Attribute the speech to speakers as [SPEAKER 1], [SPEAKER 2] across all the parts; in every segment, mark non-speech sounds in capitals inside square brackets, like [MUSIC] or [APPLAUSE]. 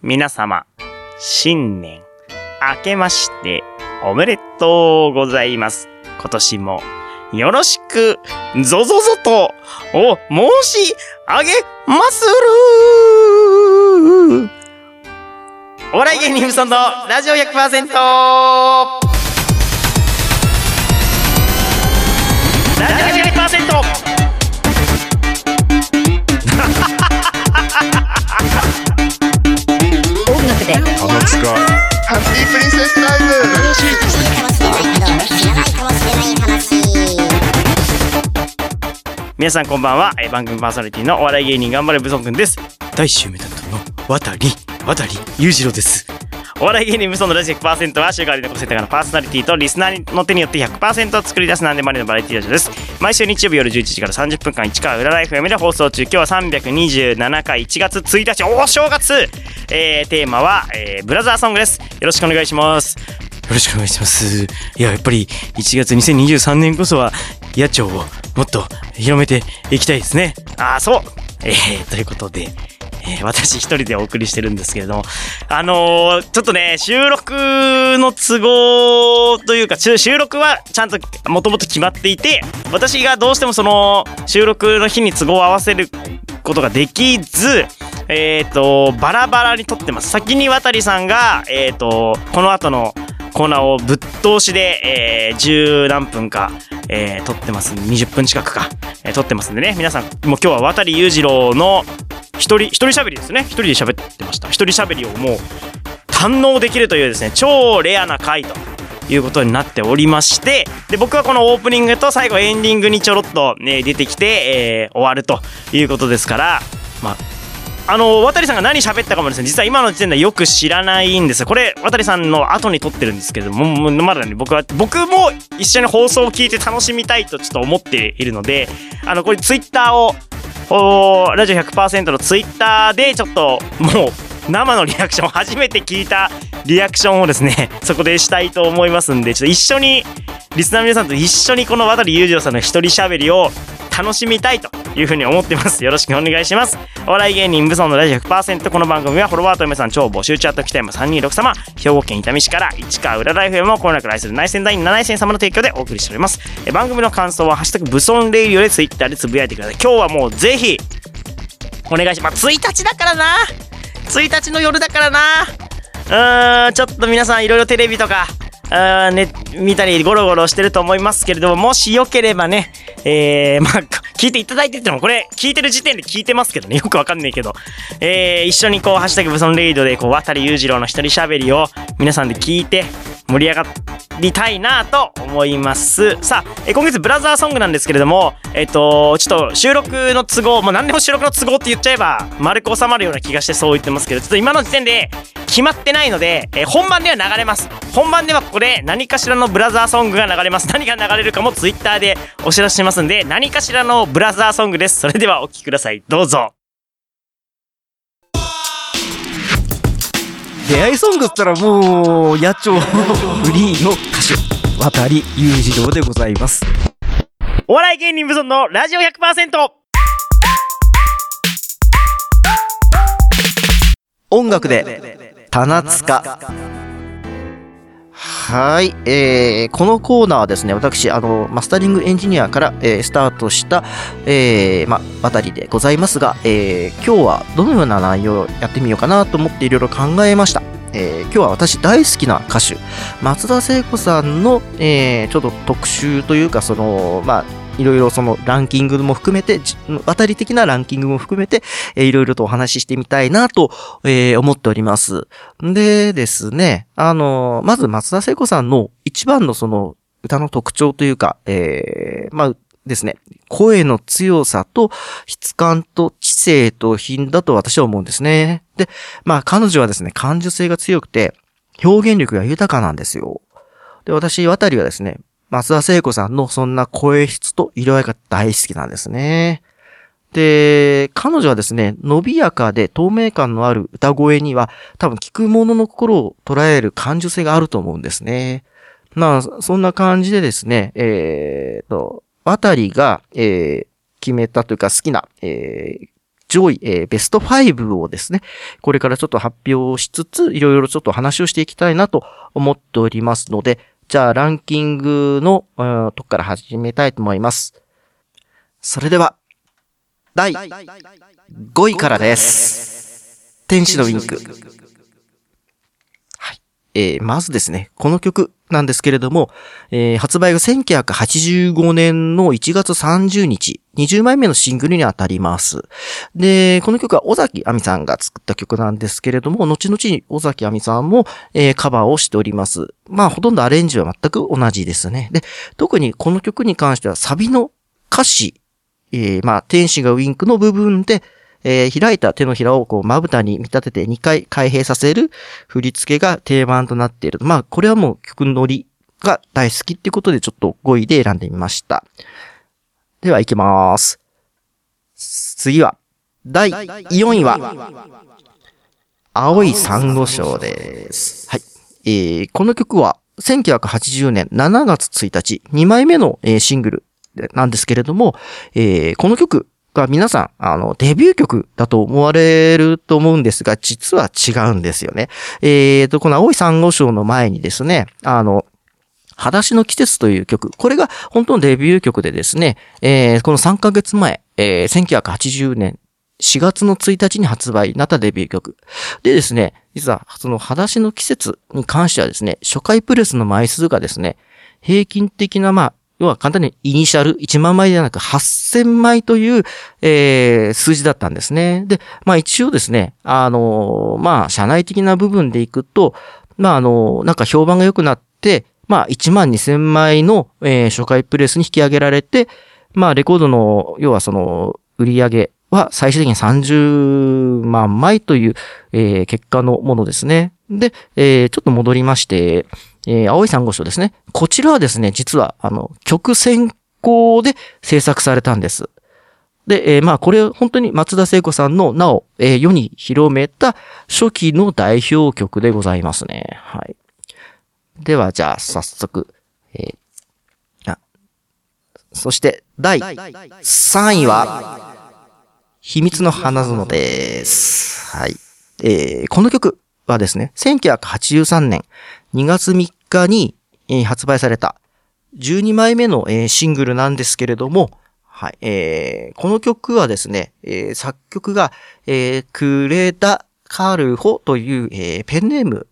[SPEAKER 1] 皆様、新年、明けまして、おめでとうございます。今年も、よろしく、ぞぞぞと、お、申し上げまするお笑い芸人さんのラジオ 100%!
[SPEAKER 2] 花塚
[SPEAKER 3] ハッピープリンセスタイム
[SPEAKER 1] 皆さんこんばんは。えー番組パーソナリティのお笑い芸人頑張れブソンくんです。大衆メタントの渡り、渡り、裕次郎です。お笑い芸人無双のラジオ100%は週替わりの個性高のパーソナリティとリスナーの手によって100%を作り出す何でもありのバラエティラジオです。毎週日曜日夜11時から30分間市川裏ライフ M で放送中。今日は327回1月1日、お正月えー、テーマは、えー、ブラザーソングです。よろしくお願いします。よろしくお願いします。いや、やっぱり1月2023年こそは野鳥をもっと広めていきたいですね。ああ、そう。えー、ということで、えー私一人でお送りしてるんですけれども、あのーちょっとね、収録の都合というか、収録はちゃんともともと決まっていて、私がどうしてもその収録の日に都合を合わせることができず、えっ、と、バラバラに撮ってます。先に渡さんが、えっ、と、この後のコーナーをぶっ通しで、えー、十何分か、えー、撮ってます。20分近くか、えー、撮ってますんでね。皆さん、もう今日は渡り裕次郎の一人、一人喋りですね。一人で喋ってました。一人喋りをもう堪能できるというですね、超レアな回と。いうことになっておりまして、で、僕はこのオープニングと最後エンディングにちょろっと、ね、出てきて、えー終わるということですから、まあ、あの、渡さんが何喋ったかもですね、実は今の時点ではよく知らないんです。これ、渡さんの後に撮ってるんですけども、まだね、僕は、僕も一緒に放送を聞いて楽しみたいとちょっと思っているので、あの、これツイッターを、おラジオ100%のツイッターでちょっと、もう、生のリアクション初めて聞いたリアクションをですね [LAUGHS] そこでしたいと思いますんでちょっと一緒にリスナーの皆さんと一緒にこの渡り裕次郎さんの一人喋りを楽しみたいというふうに思ってます。よろしくお願いします。お笑い芸人武装のラジオ100%この番組はフォロワーと嫁さん超募集チャット北山326様兵庫県伊丹市から市川浦ライフ M をこの中愛する内戦団員7戦様の提供でお送りしております。え番組の感想は「ハッシュタグ武装レイディオ」でツイッターでつぶやいてください。今日はもうぜひお願いします。1日だからな。1日の夜だからな。ーんちょっと皆さんいろいろテレビとかあね、見たりゴロゴロしてると思いますけれどももしよければねえー、まあ聞いていただいててもこれ聞いてる時点で聞いてますけどね。よくわかんないけど。えー、一緒にこう「ハッシュタグブソンレイド」でこう渡り裕次郎の一人喋りを皆さんで聞いて盛り上がりたいなと思います。さあ、え今月ブラザーソングなんですけれどもえっ、とちょっと収録の都合もう何でも収録の都合って言っちゃえば丸く収まるような気がしてそう言ってますけどちょっと今の時点で決まってないので、えー本番では流れます。本番ではここで何かしらのブラザーソングが流れます。何が流れるかもツイッターでお知らせしますんで何かしらのブラザーソングです。それではお聴きください。どうぞ。
[SPEAKER 4] 出会いソングっつったらもう野鳥フリーの歌手渡り裕次郎でございます。
[SPEAKER 1] お笑い芸人無尊のラジオ100%
[SPEAKER 4] 音楽で棚塚はい、えー、このコーナーはですね、私、あの、マスタリングエンジニアから、えースタートした、えー、ま、渡りでございますが、えー、今日はどのような内容をやってみようかなと思っていろいろ考えました。えー、今日は私大好きな歌手、松田聖子さんの、えー、ちょっと特集というか、その、まあ、いろいろそのランキングも含めて、じ渡り的なランキングも含めて、えーいろいろとお話ししてみたいなと、えー思っております。でですね、あの、まず松田聖子さんの一番のその歌の特徴というか、えーまあですね、声の強さと質感と知性と品だと私は思うんですね。で、まあ彼女はですね、感受性が強くて、表現力が豊かなんですよ。で、私、渡りはですね、松田聖子さんのそんな声質と色合いが大好きなんですね。で、彼女はですね、伸びやかで透明感のある歌声には、多分聞く者の心を捉える感受性があると思うんですね。まあ、そんな感じでですね、えーと、渡りが、えー決めたというか好きな、えー上位、えーベスト5をですね、これからちょっと発表しつつ、いろいろちょっと話をしていきたいなと思っておりますので、じゃあランキングの、うんとこから始めたいと思います。それでは、第5位からです。天使のウィンク。えー、まずですね、この曲なんですけれども、えー発売が1985年の1月30日、20枚目のシングルにあたります。で、この曲は尾崎亜美さんが作った曲なんですけれども、後々に尾崎亜美さんも、えーカバーをしております。まあ、ほとんどアレンジは全く同じですね。で、特にこの曲に関してはサビの歌詞、えーまあ、天使がウィンクの部分で、えー開いた手のひらをこう、まぶたに見立てて2回開閉させる振り付けが定番となっている。まあ、これはもう曲のりが大好きっていうことでちょっと5位で選んでみました。では行きます。次は、第4位は、青い珊瑚礁です。はい。えー、この曲は、1980年7月1日、2枚目の、えーシングルなんですけれども、えーこの曲が皆さん、あの、デビュー曲だと思われると思うんですが、実は違うんですよね。えーと、この青い珊瑚礁の前にですね、あの、裸足の季節という曲。これが本当のデビュー曲でですね、えーこの3ヶ月前、えー1980年4月の1日に発売になったデビュー曲。でですね、実はその裸足の季節に関してはですね、初回プレスの枚数がですね、平均的なまあ、要は簡単にイニシャル1万枚ではなく8000枚という、えー数字だったんですね。で、まあ一応ですね、あのーまあ社内的な部分でいくと、まああのーなんか評判が良くなって、まあ1万2000枚の、えー初回プレスに引き上げられて、まあレコードの、要はその売り上げは最終的に30万枚という、えー結果のものですね。で、えーちょっと戻りまして、えー青い珊瑚礁ですね。こちらはですね、実は、あの、曲先行で制作されたんです。で、えーまあ、これ、本当に松田聖子さんの名を、えー世に広めた初期の代表曲でございますね。はい。では、じゃあ、早速、えーあ、そして、第3位は、秘密の花園です。はい。えーこの曲はですね、1983年2月3日に、えー発売された12枚目の、えーシングルなんですけれども、はい、えーこの曲はですね、えー作曲が、えークレダ・カルホという、えーペンネーム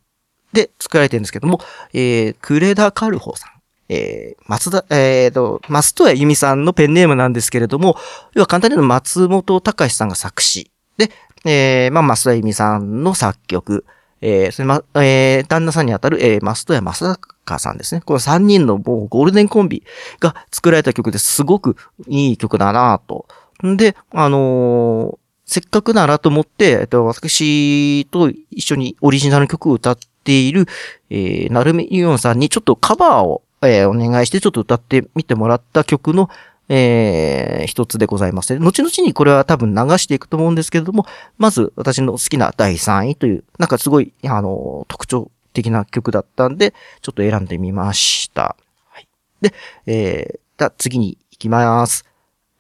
[SPEAKER 4] で作られてるんですけども、えークレダ・カルホさん。えー松田、えーと、松任谷由実さんのペンネームなんですけれども、要は簡単に言うと松本隆さんが作詞。で、えーまあ、松田由実さんの作曲。えーそれま、えー旦那さんにあたる、えー、増戸谷正隆さんですね。この3人のもうゴールデンコンビが作られた曲ですごくいい曲だなと。んで、あのーせっかくならと思って、えっと、私と一緒にオリジナルの曲を歌っている、えー、なるみゆおんさんにちょっとカバーを、えーお願いしてちょっと歌ってみてもらった曲の、えー一つでございますね。後々にこれは多分流していくと思うんですけれども、まず私の好きな第3位という、なんかすごい、あの、特徴的な曲だったんで、ちょっと選んでみました。はい。で、えー、じゃあ次に行きます。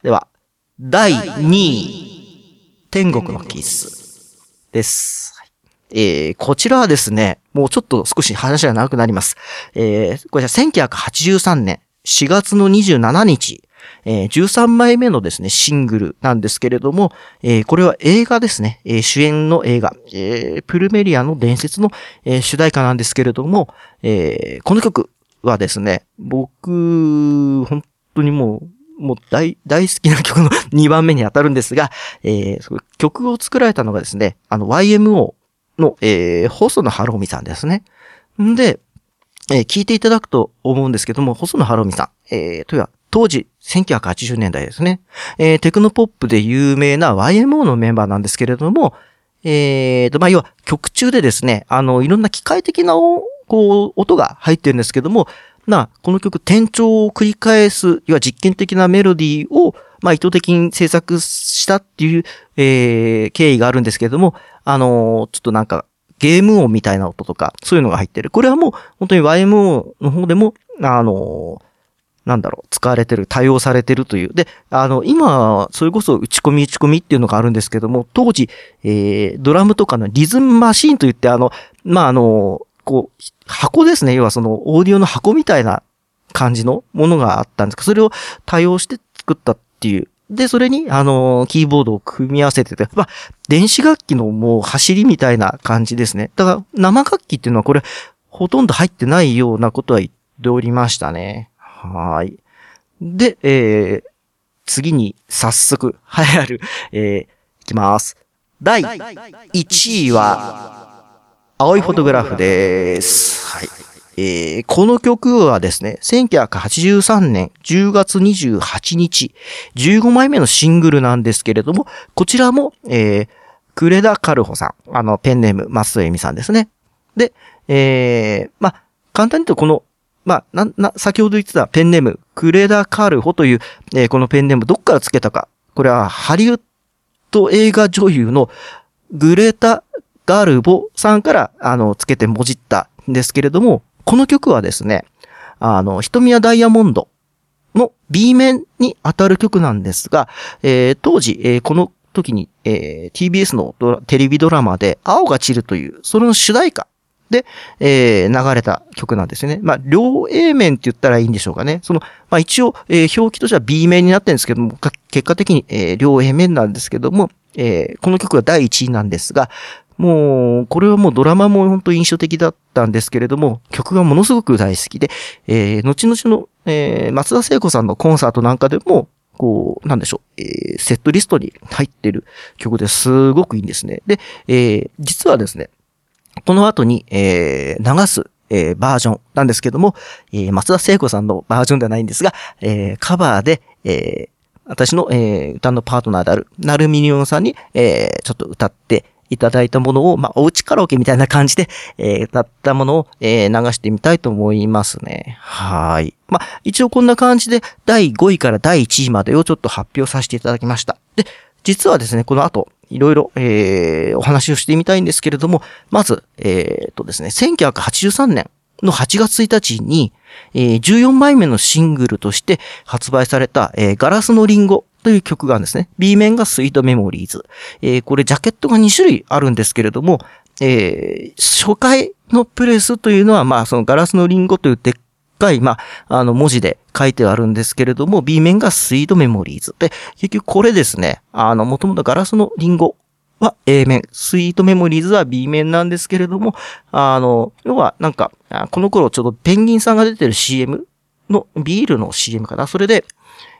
[SPEAKER 4] では、第2位、天国のキスです。はいえー、こちらはですね、もうちょっと少し話が長くなります。えー、これじゃ1983年4月の27日、えー13枚目のですね、シングルなんですけれども、えーこれは映画ですね、えー主演の映画、えープルメリアの伝説の、えー主題歌なんですけれども、えーこの曲はですね、僕、本当にもう、もう大、大好きな曲の [LAUGHS] 2番目に当たるんですが、えー曲を作られたのがですね、あの YMO の、えー、細野晴臣さんですね。んで、えー聞いていただくと思うんですけども、細野晴臣さん、えー、というは、当時、1980年代ですね。えーテクノポップで有名な YMO のメンバーなんですけれども、えーと、まあ、要は曲中でですね、あの、いろんな機械的なこう、音が入ってるんですけども、な、この曲、転調を繰り返す、要は実験的なメロディーを、まあ、意図的に制作したっていう、えー経緯があるんですけれども、あのーちょっとなんか、ゲーム音みたいな音とか、そういうのが入ってる。これはもう、本当に YMO の方でも、あのーなんだろう、使われてる、多用されてるという。で、あの、今、それこそ打ち込み打ち込みっていうのがあるんですけども、当時、えー、ドラムとかのリズムマシーンといって、あの、まあ、あの、こう、箱ですね。要はその、オーディオの箱みたいな感じのものがあったんですけど、それを多用して作ったっていう。で、それに、あの、キーボードを組み合わせてて、まあ、電子楽器のもう走りみたいな感じですね。だから、生楽器っていうのはこれ、ほとんど入ってないようなことは言っておりましたね。はい。で、えー、次に早速 [LAUGHS] 流行る、えー、いきます。第1位は、青いフォトグラフです。はい。えー、この曲はですね、1983年10月28日、15枚目のシングルなんですけれども、こちらも、えー、クレダ・カルホさん、あの、ペンネーム、松江美さんですね。で、えー、まあ、簡単に言うとこの、まあ、な、な、先ほど言ってたペンネーム、クレダ・カルホという、えーこのペンネームどっからつけたか。これはハリウッド映画女優のグレタ・ガルボさんから、あの、つけてもじったんですけれども、この曲はですね、あの、瞳はダイヤモンドの B 面に当たる曲なんですが、えー当時、えーこの時に、えー TBS のテレビドラマで、青が散るという、それの主題歌で、えー流れた曲なんですよね。まあ、両 A 面って言ったらいいんでしょうかね。その、まあ一応、えー表記としては B 面になってるんですけども、結果的に、えー両 A 面なんですけども、えーこの曲が第1位なんですが、もう、これはもうドラマも本当印象的だったんですけれども、曲がものすごく大好きで、えー後々の、えー松田聖子さんのコンサートなんかでも、こう、なんでしょう、えーセットリストに入ってる曲ですごくいいんですね。で、えー実はですね、この後に、えー流す、えーバージョンなんですけども、えー松田聖子さんのバージョンではないんですが、えーカバーで、えー私の、えー歌のパートナーである、ナルミニオンさんに、えーちょっと歌っていただいたものを、まあ、おうちカラオケみたいな感じで、えー歌ったものを、えー流してみたいと思いますね。はい。まあ、一応こんな感じで、第5位から第1位までをちょっと発表させていただきました。で、実はですね、この後、いろいろ、えーお話をしてみたいんですけれども、まず、えーっとですね、1983年の8月1日に、えー14枚目のシングルとして発売された、えーガラスのリンゴという曲があるんですね。B 面がスイートメモリーズ。えーこれジャケットが2種類あるんですけれども、えー初回のプレスというのは、まあ、そのガラスのリンゴというでっかい、まあ、あの、文字で書いてあるんですけれども、B 面がスイートメモリーズ。で、結局これですね、あの、もともとガラスのリンゴは A 面、スイートメモリーズは B 面なんですけれども、あの、要はなんか、この頃ちょうどペンギンさんが出てる CM の、ビールの CM かな。それで、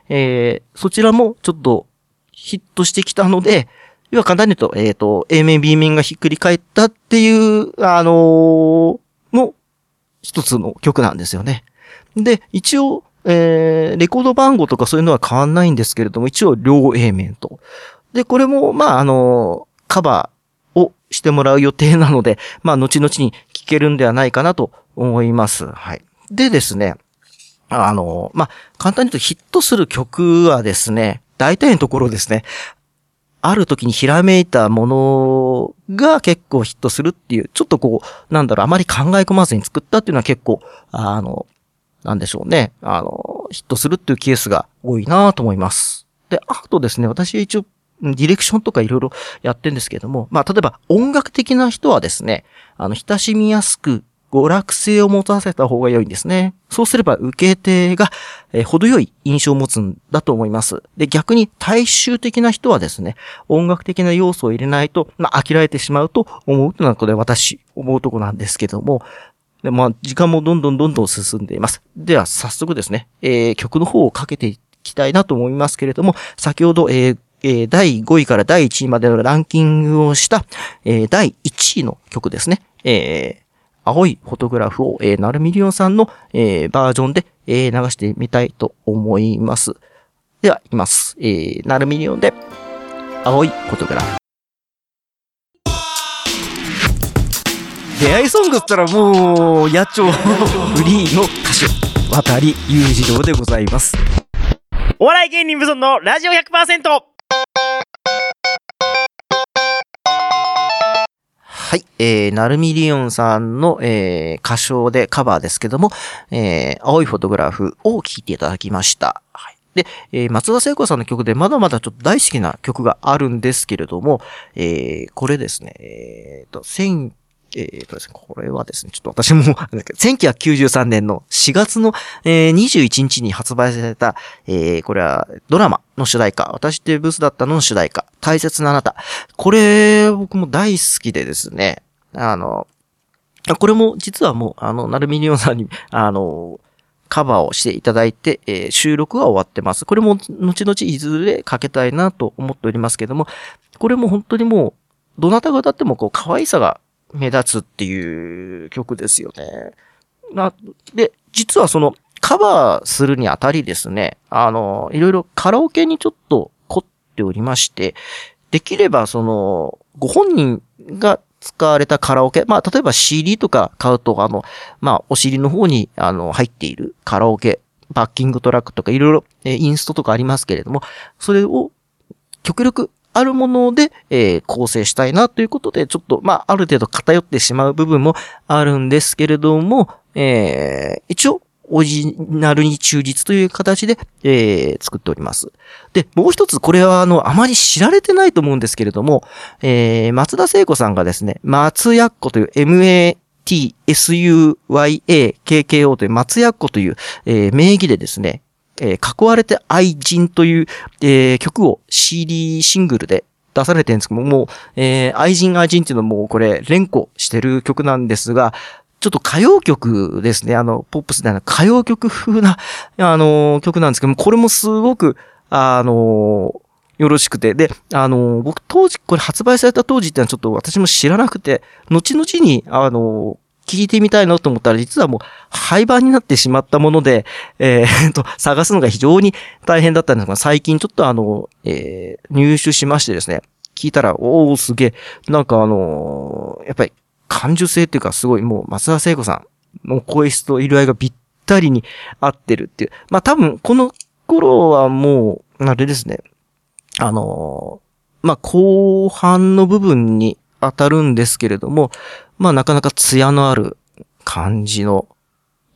[SPEAKER 4] えー、そちらもちょっとヒットしてきたので、要は簡単に言うと、えっ、と、A 面、B 面がひっくり返ったっていう、あのーの一つの曲なんですよね。で、一応、えー、レコード番号とかそういうのは変わんないんですけれども、一応両 A 面と。で、これも、まあ、あのカバーをしてもらう予定なので、まあ、後々に聴けるんではないかなと思います。はい。でですね、あのまあ、簡単に言うとヒットする曲はですね、大体のところですね、ある時にひらめいたものが結構ヒットするっていう、ちょっとこう、なんだろう、あまり考え込まずに作ったっていうのは結構、あの、なんでしょうね。あの、ヒットするっていうケースが多いなと思います。で、あとですね、私一応、ディレクションとかいろいろやってんですけども、まあ、例えば音楽的な人はですね、あの、親しみやすく、娯楽性を持たせた方が良いんですね。そうすれば受け手が、えー程よい印象を持つんだと思います。で、逆に大衆的な人はですね、音楽的な要素を入れないと、まあ、飽きられてしまうと思うというのはこれ私、思うとこなんですけども、で、まあ、時間もどんどんどんどん進んでいます。では、早速ですね、えー曲の方をかけていきたいなと思いますけれども、先ほど、えーえー第5位から第1位までのランキングをした、えー第1位の曲ですね。えー青いフォトグラフを、えー、ナルミリオンさんの、えーバージョンで、えー流してみたいと思います。では、いきます。えー、ナルミリオンで、青いフォトグラフ。出会いソングったらもう、野鳥 [LAUGHS] フリーの歌手、渡裕次郎でございます。
[SPEAKER 1] お笑い芸人無尊のラジオ 100%!
[SPEAKER 4] はい。えー、ナルミリオンさんの、えー、歌唱でカバーですけども、えー、青いフォトグラフを聴いていただきました。はい。で、えー、松田聖子さんの曲でまだまだちょっと大好きな曲があるんですけれども、えー、これですね、えーと、えーとですね、これはですね、ちょっと私も、1993年の4月の、えー21日に発売された、えー、これはドラマの主題歌、私ってブスだったのの主題歌、大切なあなた。これ、僕も大好きでですね、あの、これも実はもう、あの、ナルミニオンさんに、あの、カバーをしていただいて、えー収録は終わってます。これも、後々いずれかけたいなと思っておりますけども、これも本当にもう、どなたが歌ってもこう、可愛さが目立つっていう曲ですよね。な、で、実はその、カバーするにあたりですね、あの、いろいろカラオケにちょっと凝っておりまして、できればその、ご本人が使われたカラオケ、まあ、例えば CD とか買うと、あの、まあ、お尻の方に、あの、入っているカラオケ、バッキングトラックとかいろいろ、えインストとかありますけれども、それを極力あるもので、えー構成したいなということで、ちょっと、まあ、ある程度偏ってしまう部分もあるんですけれども、えー一応、オリジナルに忠実という形で、えー作っております。で、もう一つ、これは、あの、あまり知られてないと思うんですけれども、えー松田聖子さんがですね、松やっこという、MATSUYAKKO という松やっこという、えー名義でですね、えー囲われて愛人という、えー曲を CD シングルで出されてるんですけども、もう、えー愛人愛人っていうのはもうこれ連呼してる曲なんですが、ちょっと歌謡曲ですね。あの、ポップスではな歌謡曲風な、あの曲なんですけども、これもすごく、あのよろしくて。で、あの僕当時、これ発売された当時ってのはちょっと私も知らなくて、後々に、あの聞いてみたいなと思ったら、実はもう廃盤になってしまったもので、えー、[LAUGHS] と、探すのが非常に大変だったんですが、最近ちょっとあの、えー入手しましてですね、聞いたら、おー、すげえ、なんかあのーやっぱり感受性っていうか、すごいもう松田聖子さんの声質と色合いがぴったりに合ってるっていう。まあ多分、この頃はもう、あれですね、あのーまあ後半の部分に当たるんですけれども、まあなかなか艶のある感じの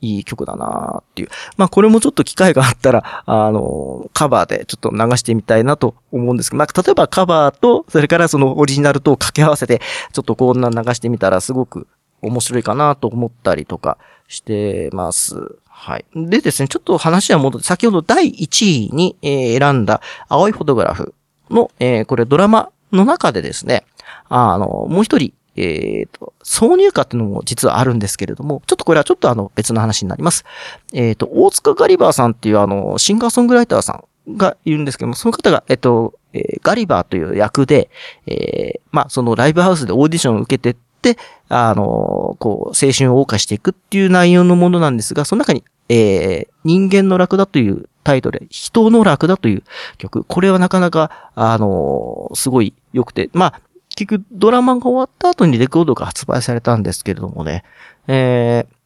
[SPEAKER 4] いい曲だなっていう。まあこれもちょっと機会があったら、あの、カバーでちょっと流してみたいなと思うんですけど、まあ例えばカバーと、それからそのオリジナルと掛け合わせて、ちょっとこんな流してみたらすごく面白いかなと思ったりとかしてます。はい。でですね、ちょっと話は戻って、先ほど第1位に、選んだ青いフォトグラフの、えーこれドラマの中でですね、あの、もう一人、えっ、と、挿入歌っていうのも実はあるんですけれども、ちょっとこれはちょっとあの別の話になります。えっ、と、大塚ガリバーさんっていうあの、シンガーソングライターさんがいるんですけども、その方が、えっ、と、えーガリバーという役で、えーまあ、そのライブハウスでオーディションを受けてって、あの、こう、青春を謳歌していくっていう内容のものなんですが、その中に、えー人間の楽だというタイトル、人の楽だという曲。これはなかなか、あのすごい良くて、まあ、結局ドラマが終わった後にレコードが発売されたんですけれどもね、えー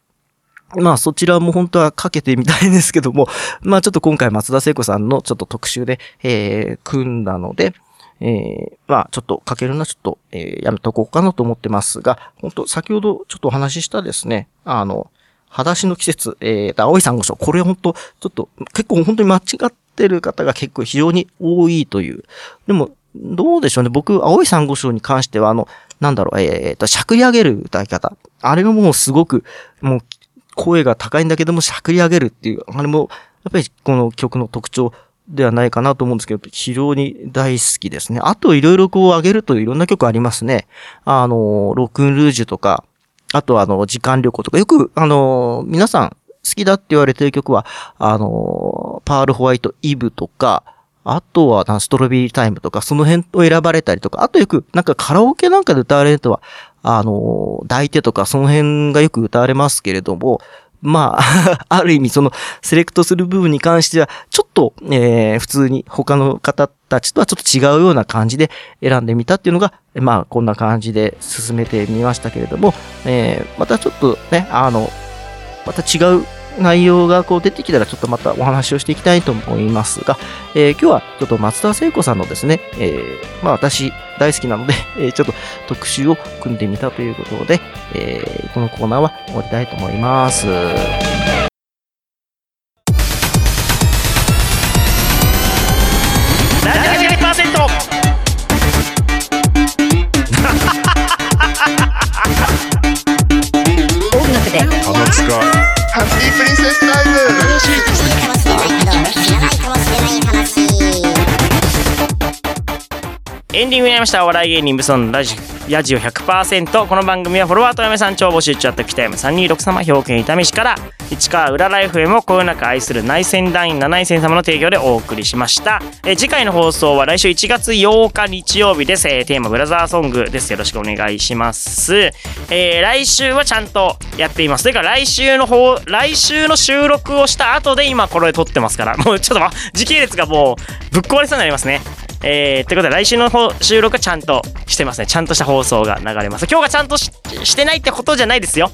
[SPEAKER 4] まあそちらも本当はかけてみたいんですけども、[LAUGHS] まあちょっと今回松田聖子さんのちょっと特集で、えー組んだので、えーまあちょっとかけるのはちょっと、えーやめとこうかなと思ってますが、本当先ほどちょっとお話ししたですね、あの、裸足の季節、えー、青い珊瑚礁、これ本当ちょっと結構本当に間違ってる方が結構非常に多いという。でも、どうでしょうね。僕、青い珊瑚礁に関しては、あの、なんだろう、えー、と、しゃくり上げる歌い方。あれがもうすごく、もう、声が高いんだけども、しゃくり上げるっていう、あれも、やっぱりこの曲の特徴ではないかなと思うんですけど、非常に大好きですね。あと、いろいろこう上げるといろんな曲ありますね。あの、ロックンルージュとか、あとあの、時間旅行とか、よく、あの、皆さん好きだって言われてる曲は、あの、パールホワイトイブとか、あとは、ストロベリータイムとか、その辺を選ばれたりとか、あとよく、なんかカラオケなんかで歌われるとは、あの、抱いてとか、その辺がよく歌われますけれども、まあ、[LAUGHS] ある意味その、セレクトする部分に関しては、ちょっと、えー、普通に他の方たちとはちょっと違うような感じで選んでみたっていうのが、まあ、こんな感じで進めてみましたけれども、えー、またちょっとね、あの、また違う内容がこう出てきたらちょっとまたお話をしていきたいと思いますが、えー今日はちょっと松田聖子さんのですね、えーまあ私大好きなので、[LAUGHS] えーちょっと特集を組んでみたということで、えーこのコーナーは終わりたいと思います。
[SPEAKER 1] エンディングになりました。お笑い芸人ブソンラジヤジオ100%この番組はフォロワーと嫁さん超募集中あった北山326様兵庫県伊丹市から市川裏ライフ M をこよなく愛する内戦団員7位戦様の提供でお送りしました、え次回の放送は来週1月8日日曜日です、えテーマブラザーソングです。よろしくお願いします、えー来週はちゃんとやっています。というか来週の方来週の収録をした後で今これ撮ってますから。もうちょっと時系列がもうぶっ壊れそうになりますね。えー、ということで来週の収録はちゃんとしてますね。ちゃんとした放送が流れます。今日がちゃんとししてないってことじゃないですよ。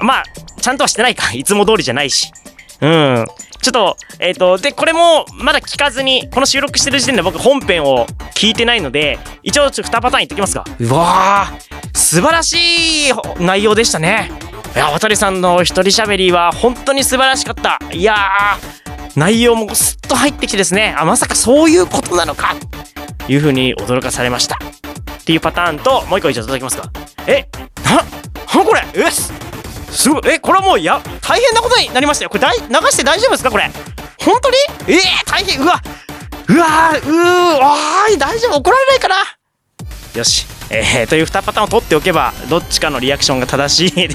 [SPEAKER 1] まあ、ちゃんとはしてないか。いつも通りじゃないし。うん。ちょっと、えっ、と、で、これもまだ聞かずに、この収録してる時点で僕本編を聞いてないので、一応ちょっと2パターン言ってきますか。うわー、素晴らしい内容でしたね。いや、渡さんの一人喋りは本当に素晴らしかった。いやー、内容もスッと入ってきてですね、あ、まさかそういうことなのか。いう風に驚かされました。っていうパターンと、もう一個一応いただきますか。え、な、なこれ？えす、すごい、え、これはもうや、大変なことになりましたよ。これ大、流して大丈夫ですか？これ。本当に？えー、大変、うわ、うわー、うー、わーい、大丈夫。怒られないかな。よし。えー、という2パターンを取っておけば、どっちかのリアクションが正しい。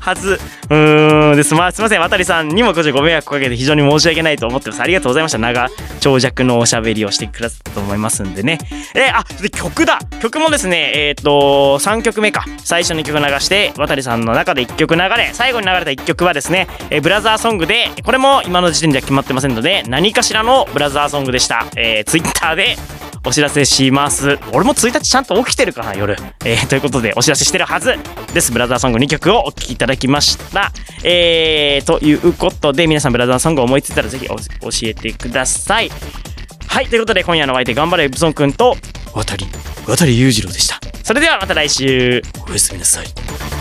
[SPEAKER 1] はず。うーんです。まあ、すいません。渡さんにもこちらご迷惑かけて非常に申し訳ないと思ってます。ありがとうございました。長長尺のおしゃべりをしてくださったと思いますんでね。えーあ、で、曲だ曲もですね、えっ、と、3曲目か。最初に曲流して、渡さんの中で1曲流れ、最後に流れた1曲はですね、えーブラザーソングで、これも今の時点では決まってませんので、何かしらのブラザーソングでした。えー、ツイッターでお知らせします。俺も1日ちゃんと起きてるかな、夜。えーということで、お知らせしてるはずです。ブラザーソング2曲をお聴きいただきました。えー、ということで、皆さんブラザーソング思いついたらぜひ教えてください。はい、ということで、今夜のお相手、頑張れ、ブソンくんと、渡り、渡り裕次郎でした。それではまた来週、おやすみなさい。